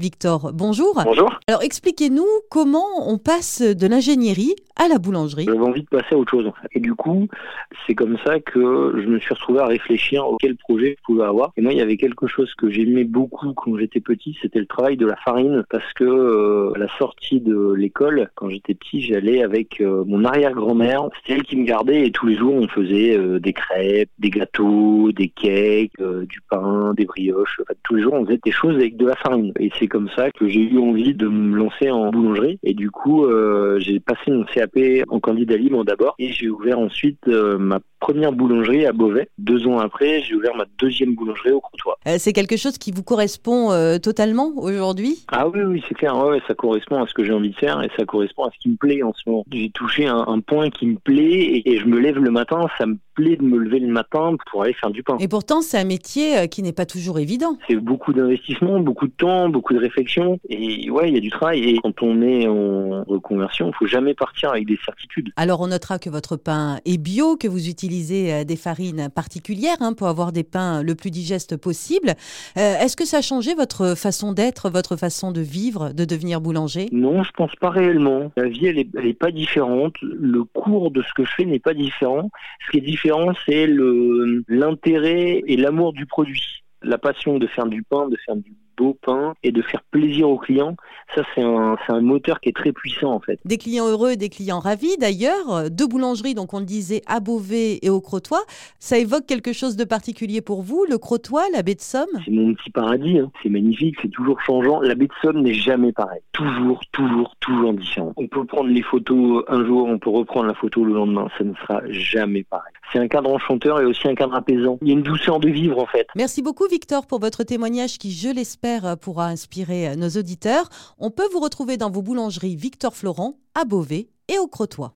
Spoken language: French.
Victor, bonjour. Bonjour. Alors expliquez-nous comment on passe de l'ingénierie à la boulangerie. J'avais envie de passer à autre chose. Et du coup, c'est comme ça que je me suis retrouvé à réfléchir à quel projet je pouvais avoir. Et moi, il y avait quelque chose que j'aimais beaucoup quand j'étais petit, c'était le travail de la farine. Parce que euh, à la sortie de l'école, quand j'étais petit, j'allais avec euh, mon arrière-grand-mère. C'était elle qui me gardait et tous les jours, on faisait euh, des crêpes, des gâteaux, des cakes, du pain, des brioches. Enfin, tous les jours, on faisait des choses avec de la farine. Et c'est comme ça que j'ai eu envie de me lancer en boulangerie. Et du coup, euh, j'ai passé mon CAP en candidat libre d'abord. Et j'ai ouvert ensuite euh, ma première boulangerie à Beauvais. Deux ans après, j'ai ouvert ma deuxième boulangerie au Crotoy. Euh, c'est quelque chose qui vous correspond totalement aujourd'hui? Ah oui, oui, c'est clair. Ouais, ça correspond à ce que j'ai envie de faire et ça correspond à ce qui me plaît en ce moment. J'ai touché un, point qui me plaît et, et je me lève le matin, ça me plaît de me lever le matin pour aller faire du pain. Et pourtant, c'est un métier qui n'est pas toujours évident. C'est beaucoup d'investissement, beaucoup de temps, beaucoup de réflexion. Et ouais, il y a du travail. Et quand on est en reconversion, il faut jamais partir avec des certitudes. Alors, on notera que votre pain est bio, que vous utilisez euh, des farines particulières hein, pour avoir des pains le plus digestes possible. Euh, est-ce que ça a changé votre façon d'être, votre façon de vivre, de devenir boulanger? Non, je pense pas réellement. La vie, elle est, elle est pas différente. Le cours de ce que je fais n'est pas différent. Ce qui est différent, c'est l'intérêt et l'amour du produit. La passion de faire du pain, de faire du beau pain et de faire plaisir aux clients, ça c'est un, un, moteur qui est très puissant en fait. Des clients heureux et des clients ravis d'ailleurs. Deux boulangeries, donc on le disait, à Beauvais et au Crotoy. Ça évoque quelque chose de particulier pour vous, le Crotoy, la baie de Somme? C'est mon petit paradis, hein. c'est magnifique, c'est toujours changeant. La baie de Somme n'est jamais pareil. Toujours, toujours, toujours différent. On peut prendre les photos un jour, on peut reprendre la photo le lendemain, ça ne sera jamais pareil. C'est un cadre enchanteur et aussi un cadre apaisant. Il y a une douceur de vivre en fait. Merci beaucoup Victor pour votre témoignage qui, je l'espère, pourra inspirer nos auditeurs. On peut vous retrouver dans vos boulangeries Victor Florent, à Beauvais et au Crotoy.